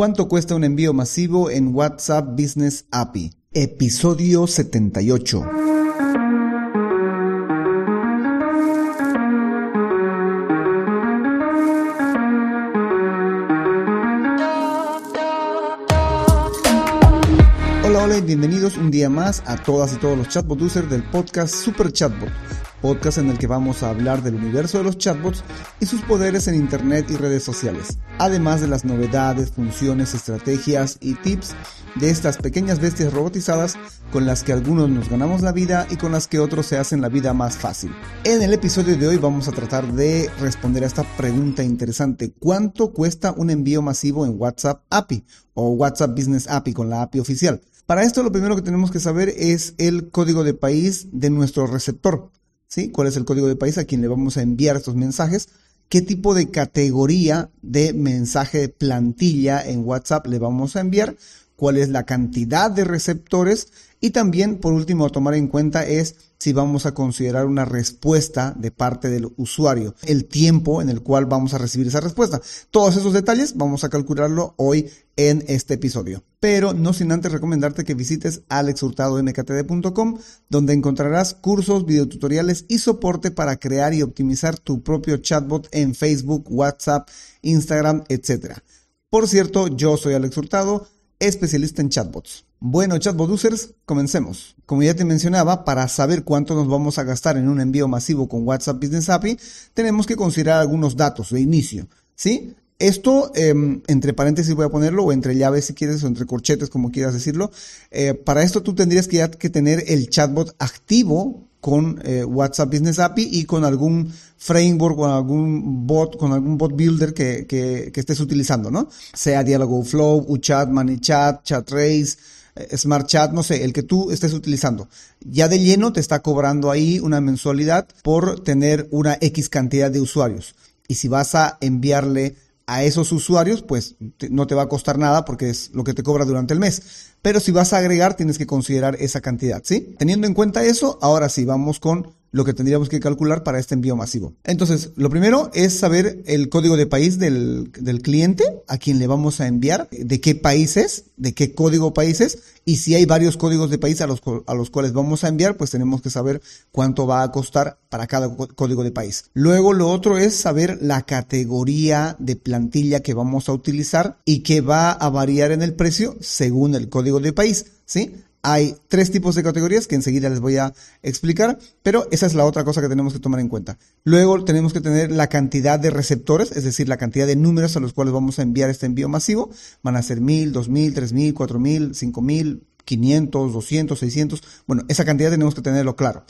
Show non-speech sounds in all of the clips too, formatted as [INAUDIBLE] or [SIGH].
¿Cuánto cuesta un envío masivo en WhatsApp Business API? Episodio 78. Hola, hola y bienvenidos un día más a todas y todos los chatbot users del podcast Super Chatbot podcast en el que vamos a hablar del universo de los chatbots y sus poderes en Internet y redes sociales, además de las novedades, funciones, estrategias y tips de estas pequeñas bestias robotizadas con las que algunos nos ganamos la vida y con las que otros se hacen la vida más fácil. En el episodio de hoy vamos a tratar de responder a esta pregunta interesante. ¿Cuánto cuesta un envío masivo en WhatsApp API o WhatsApp Business API con la API oficial? Para esto lo primero que tenemos que saber es el código de país de nuestro receptor. ¿Sí? ¿Cuál es el código de país a quien le vamos a enviar estos mensajes? ¿Qué tipo de categoría de mensaje de plantilla en WhatsApp le vamos a enviar? ¿Cuál es la cantidad de receptores? Y también, por último, a tomar en cuenta es si vamos a considerar una respuesta de parte del usuario, el tiempo en el cual vamos a recibir esa respuesta. Todos esos detalles vamos a calcularlo hoy en este episodio. Pero no sin antes recomendarte que visites alexhurtadomktd.com, donde encontrarás cursos, videotutoriales y soporte para crear y optimizar tu propio chatbot en Facebook, WhatsApp, Instagram, etc. Por cierto, yo soy Alex Hurtado, especialista en chatbots. Bueno, chatbot users, comencemos. Como ya te mencionaba, para saber cuánto nos vamos a gastar en un envío masivo con WhatsApp Business API, tenemos que considerar algunos datos de inicio. ¿Sí? Esto, em, entre paréntesis voy a ponerlo, o entre llaves si quieres, o entre corchetes, como quieras decirlo. Eh, para esto tú tendrías que, tener el chatbot activo con eh, WhatsApp Business API y con algún framework, con algún bot, con algún bot builder que, estés utilizando, ¿no? Sea Dialogflow, UChat, ManyChat, ChatRace, Smart Chat, no sé, el que tú estés utilizando. Ya de lleno te está cobrando ahí una mensualidad por tener una X cantidad de usuarios. Y si vas a enviarle a esos usuarios, pues no te va a costar nada porque es lo que te cobra durante el mes. Pero si vas a agregar, tienes que considerar esa cantidad, ¿sí? Teniendo en cuenta eso, ahora sí, vamos con lo que tendríamos que calcular para este envío masivo. Entonces, lo primero es saber el código de país del, del, cliente, a quien le vamos a enviar, de qué país es, de qué código país es, y si hay varios códigos de país a los, a los cuales vamos a enviar, pues tenemos que saber cuánto va a costar para cada código de país. Luego, lo otro es saber la categoría de plantilla que vamos a utilizar y que va a variar en el precio según el código de país, ¿sí? Hay tres tipos de categorías que enseguida les voy a explicar, pero esa es la otra cosa que tenemos que tomar en cuenta. Luego tenemos que tener la cantidad de receptores, es decir, la cantidad de números a los cuales vamos a enviar este envío masivo. Van a ser mil, dos mil, tres mil, cuatro mil, cinco mil, quinientos, doscientos, seiscientos. Bueno, esa cantidad tenemos que tenerlo claro.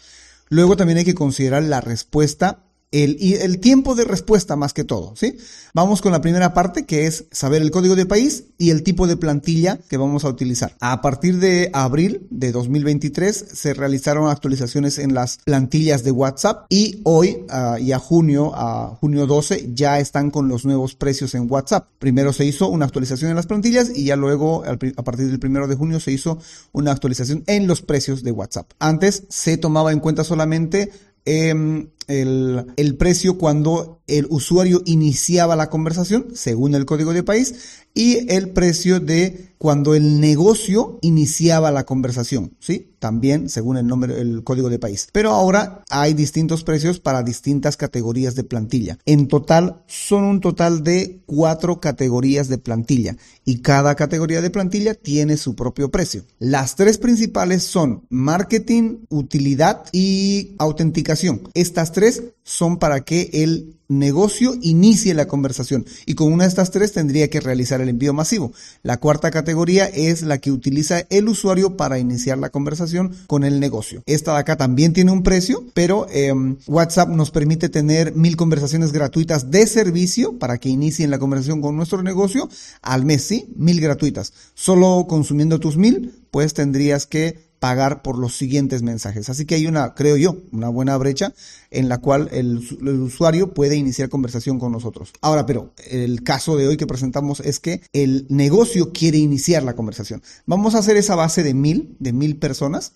Luego también hay que considerar la respuesta el, el tiempo de respuesta más que todo, ¿sí? Vamos con la primera parte que es saber el código de país y el tipo de plantilla que vamos a utilizar. A partir de abril de 2023 se realizaron actualizaciones en las plantillas de WhatsApp y hoy uh, y a junio, a junio 12 ya están con los nuevos precios en WhatsApp. Primero se hizo una actualización en las plantillas y ya luego a partir del primero de junio se hizo una actualización en los precios de WhatsApp. Antes se tomaba en cuenta solamente eh, el, precio cuando el usuario iniciaba la conversación, según el código de país, y el precio de cuando el negocio iniciaba la conversación, ¿sí? También según el nombre, el código de país. Pero ahora hay distintos precios para distintas categorías de plantilla. En total son un total de cuatro categorías de plantilla y cada categoría de plantilla tiene su propio precio. Las tres principales son marketing, utilidad y autenticación. Estas tres son para que el negocio inicie la conversación y con una de estas tres tendría que realizar el envío masivo. La cuarta categoría es la que utiliza el usuario para iniciar la conversación con el negocio. Esta de acá también tiene un precio, pero eh, WhatsApp nos permite tener mil conversaciones gratuitas de servicio para que inicien la conversación con nuestro negocio al mes, sí, mil gratuitas. Solo consumiendo tus mil, pues tendrías que pagar por los siguientes mensajes. Así que hay una, creo yo, una buena brecha en la cual el, usuario puede iniciar conversación con nosotros. Ahora, pero el caso de hoy que presentamos es que el negocio quiere iniciar la conversación. Vamos a hacer esa base de mil, de mil personas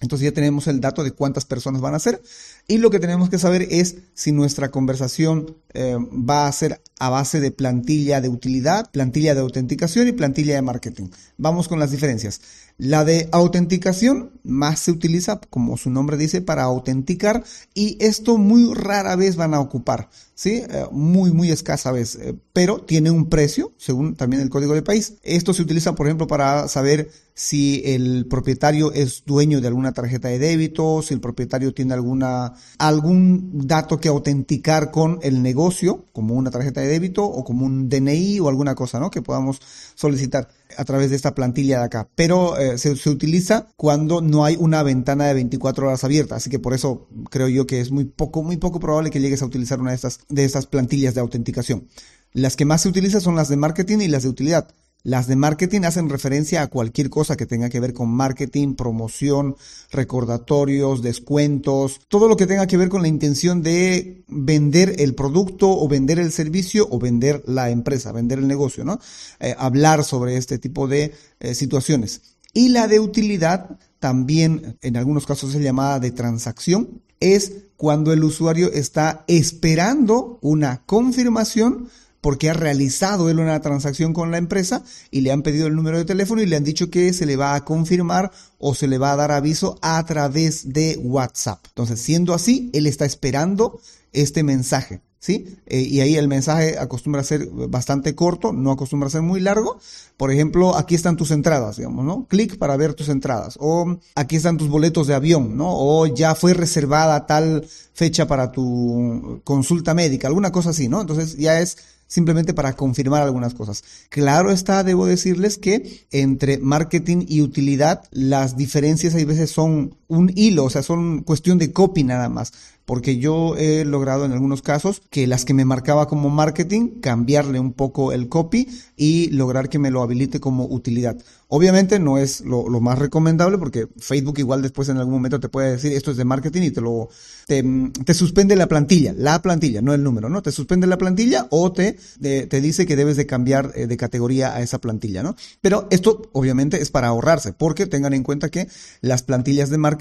Entonces ya tenemos el dato de cuántas personas van a ser. Y lo que tenemos que saber es si nuestra conversación eh, va a ser a base de plantilla de utilidad, plantilla de autenticación y plantilla de marketing. Vamos con las diferencias. La de autenticación más se utiliza, como su nombre dice, para autenticar y esto muy rara vez van a ocupar, ¿sí? Eh, muy, muy escasa vez, eh, pero tiene un precio, según también el código de país. Esto se utiliza, por ejemplo, para saber si el propietario es dueño de alguna tarjeta de débito, si el propietario tiene alguna, algún dato que autenticar con el negocio, como una tarjeta de débito o como un DNI o alguna cosa, ¿no? Que podamos solicitar a través de esta plantilla de acá. Pero eh, se, se, utiliza cuando no hay una ventana de 24 horas abierta. Así que por eso creo yo que es muy poco, muy poco probable que llegues a utilizar una de estas, de estas plantillas de autenticación. Las que más se utilizan son las de marketing y las de utilidad. Las de marketing hacen referencia a cualquier cosa que tenga que ver con marketing, promoción, recordatorios, descuentos, todo lo que tenga que ver con la intención de vender el producto o vender el servicio o vender la empresa, vender el negocio, ¿no? Eh, hablar sobre este tipo de eh, situaciones. Y la de utilidad, también en algunos casos es llamada de transacción, es cuando el usuario está esperando una confirmación porque ha realizado él una transacción con la empresa y le han pedido el número de teléfono y le han dicho que se le va a confirmar o se le va a dar aviso a través de WhatsApp. Entonces, siendo así, él está esperando este mensaje. ¿Sí? Eh, y ahí el mensaje acostumbra a ser bastante corto, no acostumbra a ser muy largo. Por ejemplo, aquí están tus entradas, digamos, ¿no? Clic para ver tus entradas. O aquí están tus boletos de avión, ¿no? O ya fue reservada tal fecha para tu consulta médica, alguna cosa así, ¿no? Entonces ya es simplemente para confirmar algunas cosas. Claro está, debo decirles que entre marketing y utilidad las diferencias hay veces son un hilo, o sea, son cuestión de copy nada más porque yo he logrado en algunos casos que las que me marcaba como marketing, cambiarle un poco el copy y lograr que me lo habilite como utilidad. Obviamente no es lo, más recomendable porque Facebook igual después en algún momento te puede decir esto es de marketing y te lo te, te suspende la plantilla, la plantilla, no el número, ¿no? Te suspende la plantilla o te, te dice que debes de cambiar eh, de categoría a esa plantilla, ¿no? Pero esto obviamente es para ahorrarse porque tengan en cuenta que las plantillas de marketing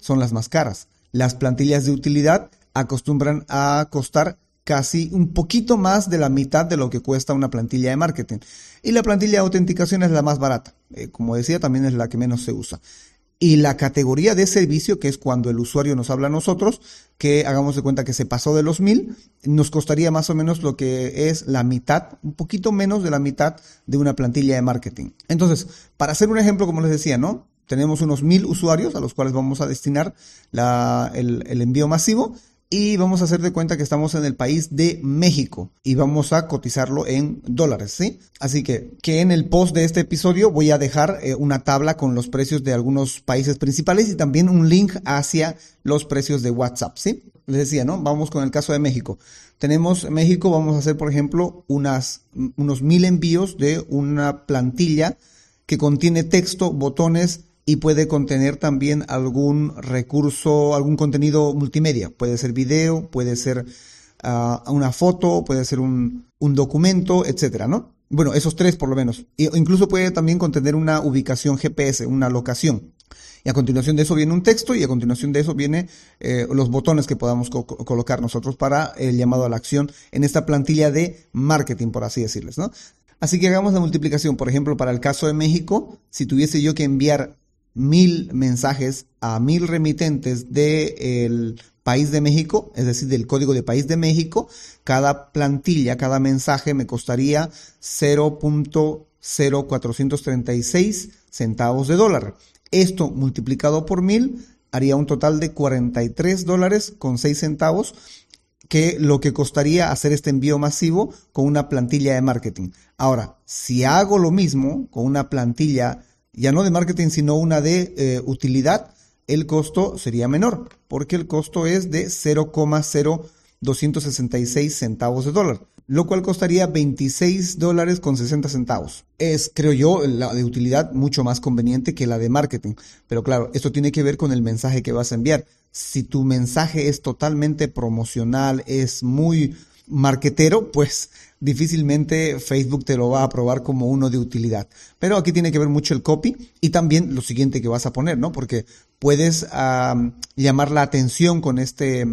son las más caras. Las plantillas de utilidad acostumbran a costar casi un poquito más de la mitad de lo que cuesta una plantilla de marketing. Y la plantilla de autenticación es la más barata. Eh, como decía, también es la que menos se usa. Y la categoría de servicio, que es cuando el usuario nos habla a nosotros, que hagamos de cuenta que se pasó de los mil, nos costaría más o menos lo que es la mitad, un poquito menos de la mitad de una plantilla de marketing. Entonces, para hacer un ejemplo, como les decía, ¿no? Tenemos unos mil usuarios a los cuales vamos a destinar el, envío masivo y vamos a hacer de cuenta que estamos en el país de México y vamos a cotizarlo en dólares, ¿sí? Así que, que en el post de este episodio voy a dejar eh, una tabla con los precios de algunos países principales y también un link hacia los precios de WhatsApp, ¿sí? Les decía, ¿no? Vamos con el caso de México. Tenemos México, vamos a hacer, por ejemplo, unas, unos mil envíos de una plantilla que contiene texto, botones, y puede contener también algún recurso, algún contenido multimedia. Puede ser video, puede ser ah, una foto, puede ser un, documento, etcétera, ¿no? Bueno, esos tres por lo menos. Incluso puede también contener una ubicación GPS, una locación. Y a continuación de eso viene un texto y a continuación de eso viene eh, los botones que podamos colocar nosotros para el llamado a la acción en esta plantilla de marketing, por así decirles, ¿no? Así que hagamos la multiplicación. Por ejemplo, para el caso de México, si tuviese yo que enviar mil mensajes a mil remitentes del país de México, es decir, del código de país de México, cada plantilla, cada mensaje me costaría 0.0436 centavos de dólar. Esto multiplicado por mil haría un total de 43 dólares con 6 centavos, que lo que costaría hacer este envío masivo con una plantilla de marketing. Ahora, si hago lo mismo con una plantilla ya no de marketing, sino una de eh, utilidad, el costo sería menor, porque el costo es de 0,0266 centavos de dólar, lo cual costaría 26 dólares con 60 centavos. Es, creo yo, la de utilidad mucho más conveniente que la de marketing. Pero claro, esto tiene que ver con el mensaje que vas a enviar. Si tu mensaje es totalmente promocional, es muy marquetero, pues difícilmente Facebook te lo va a aprobar como uno de utilidad. Pero aquí tiene que ver mucho el copy y también lo siguiente que vas a poner, ¿no? Porque puedes llamar la atención con este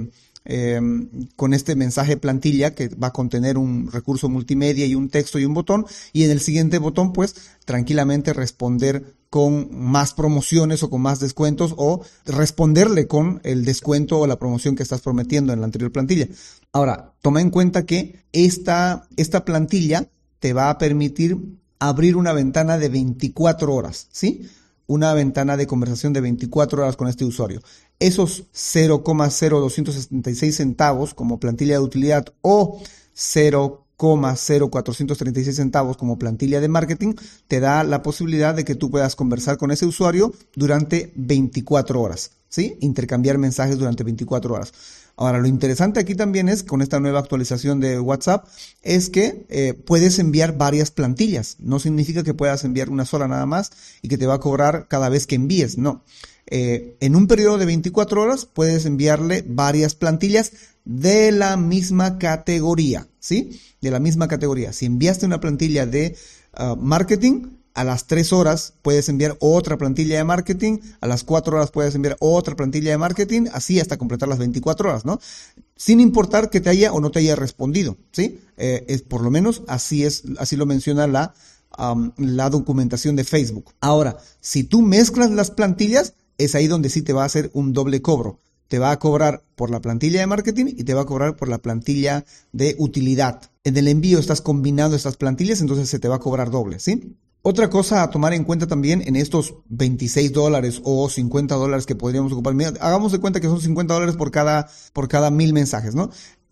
Em, con este mensaje plantilla que va a contener un recurso multimedia y un texto y un botón y en el siguiente botón pues tranquilamente responder con más promociones o con más descuentos o responderle con el descuento o la promoción que estás prometiendo en la anterior plantilla. Ahora, toma en cuenta que esta, esta plantilla te va a permitir abrir una ventana de 24 horas, ¿sí? Una ventana de conversación de 24 horas con este usuario esos 0,0266 centavos como plantilla de utilidad o 0,0436 centavos como plantilla de marketing te da la posibilidad de que tú puedas conversar con ese usuario durante 24 horas, ¿sí? Intercambiar mensajes durante 24 horas. Ahora, lo interesante aquí también es, con esta nueva actualización de WhatsApp, es que eh, puedes enviar varias plantillas. No significa que puedas enviar una sola nada más y que te va a cobrar cada vez que envíes, no. Eh, en un periodo de 24 horas puedes enviarle varias plantillas de la misma categoría, ¿sí? De la misma categoría. Si enviaste una plantilla de ah, marketing, a las 3 horas puedes enviar otra plantilla de marketing, a las 4 horas puedes enviar otra plantilla de marketing, así hasta completar las 24 horas, ¿no? Sin importar que te haya o no te haya respondido, ¿sí? Eh, es, por lo menos así es, así lo menciona la, la documentación de Facebook. Ahora, si tú mezclas las plantillas, es ahí donde sí te va a hacer un doble cobro. Te va a cobrar por la plantilla de marketing y te va a cobrar por la plantilla de utilidad. En el envío estás combinando estas plantillas, entonces se te va a cobrar doble, ¿sí? Otra cosa a tomar en cuenta también en estos 26 dólares o 50 dólares que podríamos ocupar, hagamos de cuenta que son 50 dólares por cada, por cada mil mensajes, ¿no?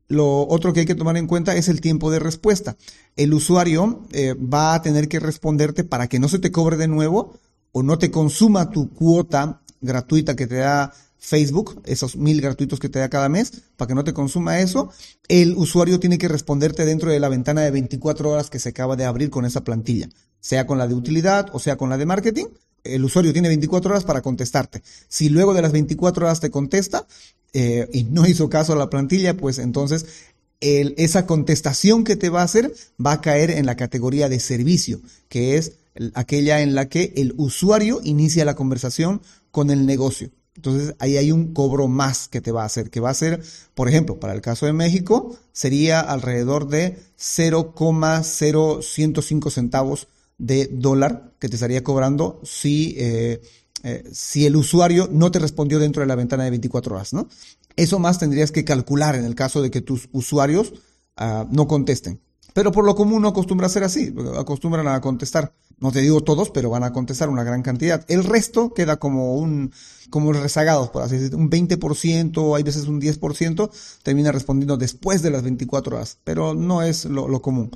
Lo otro que hay que tomar en cuenta es el tiempo de respuesta. El usuario eh, va a tener que responderte para que no se te cobre de nuevo o no te consuma tu cuota gratuita que te da Facebook, esos mil gratuitos que te da cada mes, para que no te consuma eso, el usuario tiene que responderte dentro de la ventana de 24 horas que se acaba de abrir con esa plantilla, sea con la de utilidad o sea con la de marketing. El usuario tiene 24 horas para contestarte. Si luego de las 24 horas te contesta eh, y no hizo caso a la plantilla, pues entonces esa contestación que te va a hacer va a caer en la categoría de servicio, que es aquella en la que el usuario inicia la conversación con el negocio. Entonces ahí hay un cobro más que te va a hacer, que va a ser, por ejemplo, para el caso de México, sería alrededor de 0,0105 centavos de dólar que te estaría cobrando si, eh, eh, si el usuario no te respondió dentro de la ventana de 24 horas, ¿no? Eso más tendrías que calcular en el caso de que tus usuarios ah, no contesten. Pero por lo común no acostumbra a ser así, acostumbran a contestar. No te digo todos, pero van a contestar una gran cantidad. El resto queda como un, como rezagados, por así decirlo. Un 20%, hay veces un 10%, termina respondiendo después de las 24 horas. Pero no es lo, lo común.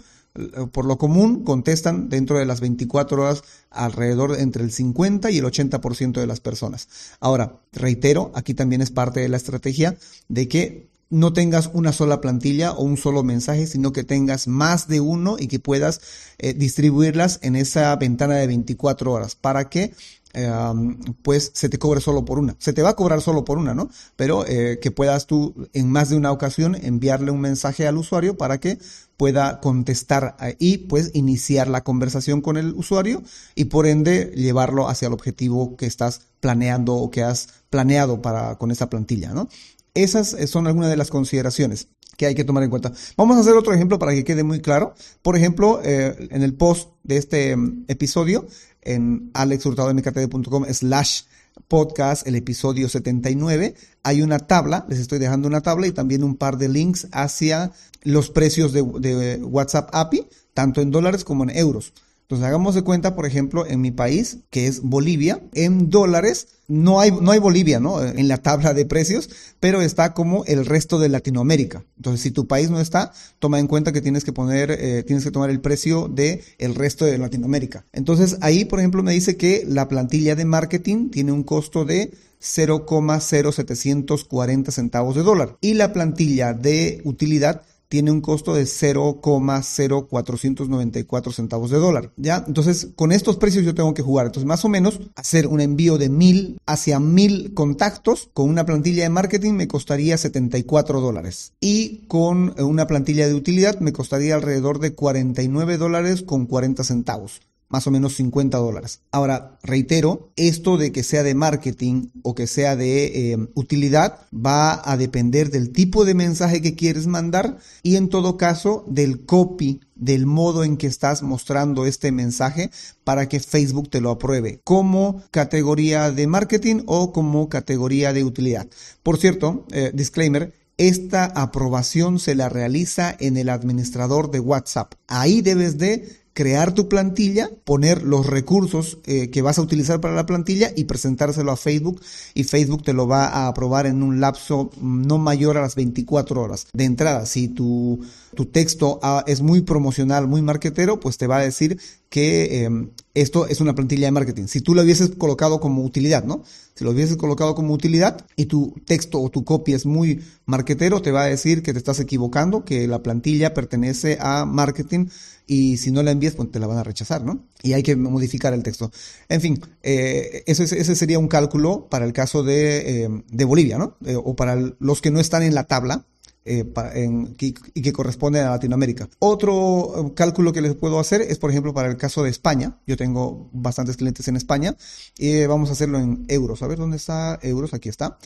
Por lo común, contestan dentro de las 24 horas alrededor entre el 50 y el 80% de las personas. Ahora, reitero, aquí también es parte de la estrategia de que no tengas una sola plantilla o un solo mensaje, sino que tengas más de uno y que puedas eh, distribuirlas en esa ventana de 24 horas para que em, pues se te cobre solo por una. Se te va a cobrar solo por una, ¿no? Pero eh, que puedas tú en más de una ocasión enviarle un mensaje al usuario para que pueda contestar y pues iniciar la conversación con el usuario y por ende llevarlo hacia el objetivo que estás planeando o que has planeado para con esa plantilla, ¿no? Esas son algunas de las consideraciones que hay que tomar en cuenta. Vamos a hacer otro ejemplo para que quede muy claro. Por ejemplo, eh, en el post de este mm, episodio, en alexhurtadomktd.com slash podcast, el episodio 79, hay una tabla, les estoy dejando una tabla y también un par de links hacia los precios de, de WhatsApp API, tanto en dólares como en euros. Entonces hagamos de cuenta, por ejemplo, en mi país, que es Bolivia, en dólares, no hay, no hay Bolivia, ¿no? En la tabla de precios, pero está como el resto de Latinoamérica. Entonces, si tu país no está, toma en cuenta que tienes que poner, eh, tienes que tomar el precio de el resto de Latinoamérica. Entonces, ahí, por ejemplo, me dice que la plantilla de marketing tiene un costo de 0,0740 centavos de dólar y la plantilla de utilidad tiene un costo de 0,0494 centavos de dólar. ¿Ya? Entonces, con estos precios yo tengo que jugar. Entonces, más o menos, hacer un envío de mil hacia mil contactos con una plantilla de marketing me costaría 74 dólares. Y con una plantilla de utilidad me costaría alrededor de 49 dólares con 40 centavos más o menos 50 dólares. Ahora, reitero, esto de que sea de marketing o que sea de eh, utilidad va a depender del tipo de mensaje que quieres mandar y en todo caso del copy, del modo en que estás mostrando este mensaje para que Facebook te lo apruebe como categoría de marketing o como categoría de utilidad. Por cierto, eh, disclaimer, esta aprobación se la realiza en el administrador de WhatsApp. Ahí debes de crear tu plantilla, poner los recursos eh, que vas a utilizar para la plantilla y presentárselo a Facebook y Facebook te lo va a aprobar en un lapso no mayor a las 24 horas. De entrada, si tu, tu texto ah, es muy promocional, muy marketero, pues te va a decir que em, esto es una plantilla de marketing. Si tú lo hubieses colocado como utilidad, ¿no? Si lo hubieses colocado como utilidad y tu texto o tu copia es muy marketero, te va a decir que te estás equivocando, que la plantilla pertenece a marketing y si no la envías, pues te la van a rechazar, ¿no? Y hay que modificar el texto. En fin, eh, ese, ese, sería un cálculo para el caso de, eh, de Bolivia, ¿no? Eh, o para los que no están en la tabla. Y que corresponde a Latinoamérica. Otro cálculo que les puedo hacer es, por ejemplo, para el caso de España. Yo tengo bastantes clientes en España y vamos a hacerlo en euros. A ver dónde está euros. Aquí está.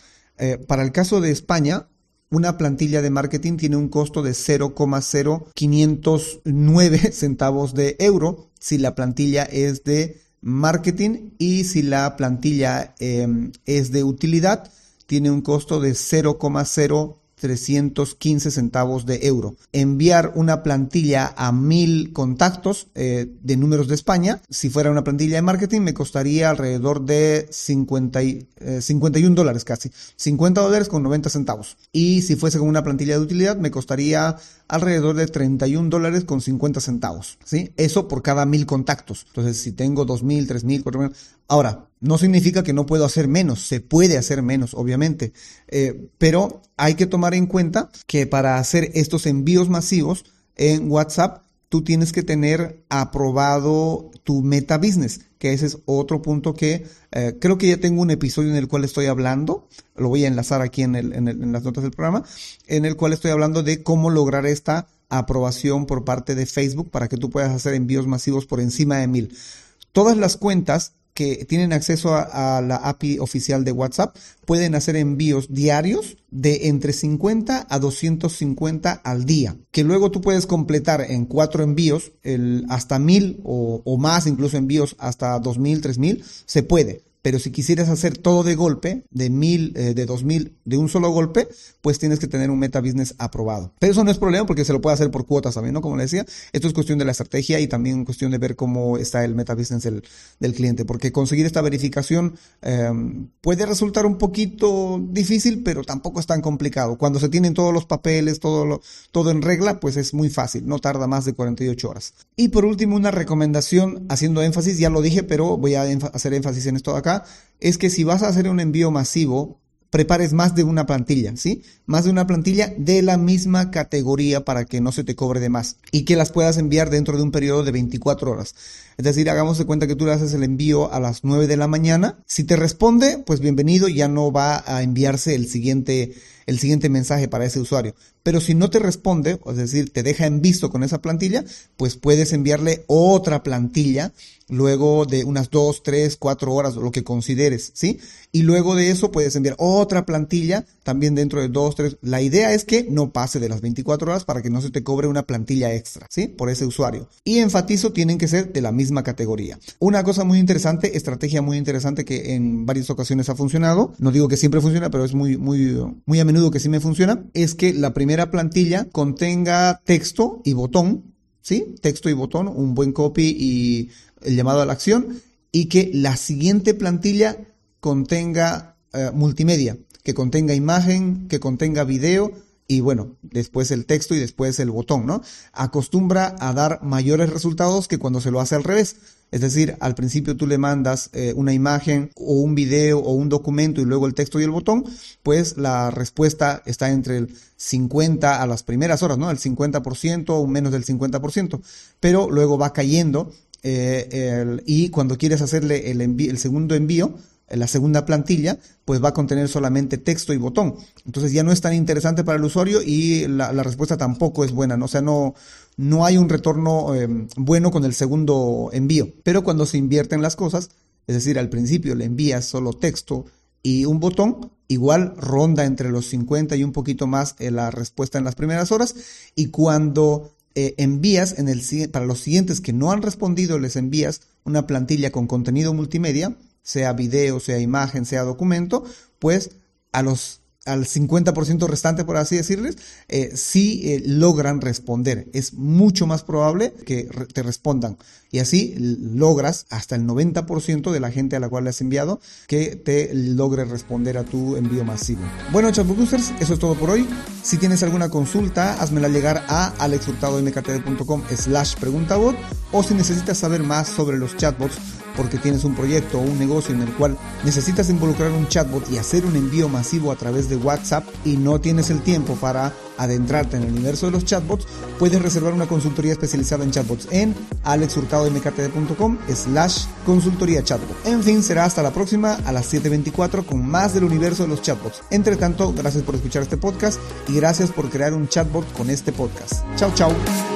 para el caso de España, una plantilla de marketing tiene un costo de 0,0509 [LAUGHS] centavos de euro si la plantilla es de marketing y si la plantilla em, es de utilidad. Tiene un costo de 0,0 315 centavos de euro. Enviar una plantilla a mil contactos eh, de números de España, si fuera una plantilla de marketing, me costaría alrededor de 50 51 eh, dólares casi. 50 dólares con 90 centavos. Y si fuese con una plantilla de utilidad, me costaría alrededor de 31 dólares con 50 centavos. ¿sí? Eso por cada mil contactos. Entonces, si tengo 2.000, 3.000, 4.000... Ahora, no significa que no puedo hacer menos, se puede hacer menos, obviamente, eh, pero hay que tomar en cuenta que para hacer estos envíos masivos en WhatsApp, tú tienes que tener aprobado tu meta business, que ese es otro punto que eh, creo que ya tengo un episodio en el cual estoy hablando, lo voy a enlazar aquí en, en las notas del programa, en el cual estoy hablando de cómo lograr esta aprobación por parte de Facebook para que tú puedas hacer envíos masivos por encima de mil. Todas las cuentas que tienen acceso a, la API oficial de WhatsApp pueden hacer envíos diarios de entre 50 a 250 al día, que luego tú puedes completar en cuatro envíos el, hasta mil o, o más, incluso envíos hasta 2000, 3000, se puede pero si quisieras hacer todo de golpe, de mil, eh, de dos mil, de un solo golpe, pues tienes que tener un meta business aprobado. Pero eso no es problema porque se lo puede hacer por cuotas también, ¿no? Como le decía, esto es cuestión de la estrategia y también cuestión de ver cómo está el meta business del, cliente, porque conseguir esta verificación em, puede resultar un poquito difícil, pero tampoco es tan complicado. Cuando se tienen todos los papeles, todo, todo en regla, pues es muy fácil, no tarda más de 48 horas. Y por último, una recomendación haciendo énfasis, ya lo dije, pero voy a hacer énfasis en esto acá es que si vas a hacer un envío masivo, prepares más de una plantilla, ¿sí? Más de una plantilla de la misma categoría para que no se te cobre de más y que las puedas enviar dentro de un periodo de 24 horas. Es decir, hagamos de cuenta que tú le haces el envío a las 9 de la mañana. Si te responde, pues bienvenido, ya no va a enviarse el siguiente, el siguiente mensaje para ese usuario. Pero si no te responde, es decir, te deja en visto con esa plantilla, pues puedes enviarle otra plantilla luego de unas 2, 3, 4 horas, lo que consideres, ¿sí? Y luego de eso puedes enviar otra plantilla también dentro de 2, 3. La idea es que no pase de las 24 horas para que no se te cobre una plantilla extra, ¿sí? Por ese usuario. Y enfatizo, tienen que ser de la misma categoría. Una cosa muy interesante, estrategia muy interesante que en varias ocasiones ha funcionado, no digo que siempre funciona, pero es muy, muy, muy a menudo que sí me funciona, es que la primera plantilla contenga texto y botón, ¿sí? Texto y botón, un buen copy y el llamado a la acción, y que la siguiente plantilla contenga eh, multimedia, que contenga imagen, que contenga video, y bueno, después el texto y después el botón, ¿no? Acostumbra a dar mayores resultados que cuando se lo hace al revés. Es decir, al principio tú le mandas eh, una imagen o un video o un documento y luego el texto y el botón, pues la respuesta está entre el 50 a las primeras horas, ¿no? El 50% o menos del 50%, pero luego va cayendo eh, y cuando quieres hacerle el, el segundo envío, la segunda plantilla, pues va a contener solamente texto y botón. Entonces ya no es tan interesante para el usuario y la, respuesta tampoco es buena, ¿no? o sea, no, no hay un retorno eh, bueno con el segundo envío. Pero cuando se invierten las cosas, es decir, al principio le envías solo texto y un botón, igual ronda entre los 50 y un poquito más eh, la respuesta en las primeras horas y cuando eh, envías en el, para los siguientes que no han respondido, les envías una plantilla con contenido multimedia, sea video, sea imagen, sea documento, pues a los al 50% restante, por así decirles, eh, sí eh, logran responder. Es mucho más probable que te respondan. Y así logras hasta el 90% de la gente a la cual le has enviado que te logre responder a tu envío masivo. Bueno, chatbot users, eso es todo por hoy. Si tienes alguna consulta, házmela llegar a alexhurtadomktd.com slash preguntabot o si necesitas saber más sobre los chatbots porque tienes un proyecto o un negocio en el cual necesitas involucrar un chatbot y hacer un envío masivo a través de WhatsApp y no tienes el tiempo para adentrarte en el universo de los chatbots, puedes reservar una consultoría especializada en chatbots en alexhurtadomktd.com slash consultoría chatbot. En fin, será hasta la próxima a las 7.24 con más del universo de los chatbots. Entre tanto, gracias por escuchar este podcast y gracias por crear un chatbot con este podcast. Chao, chao.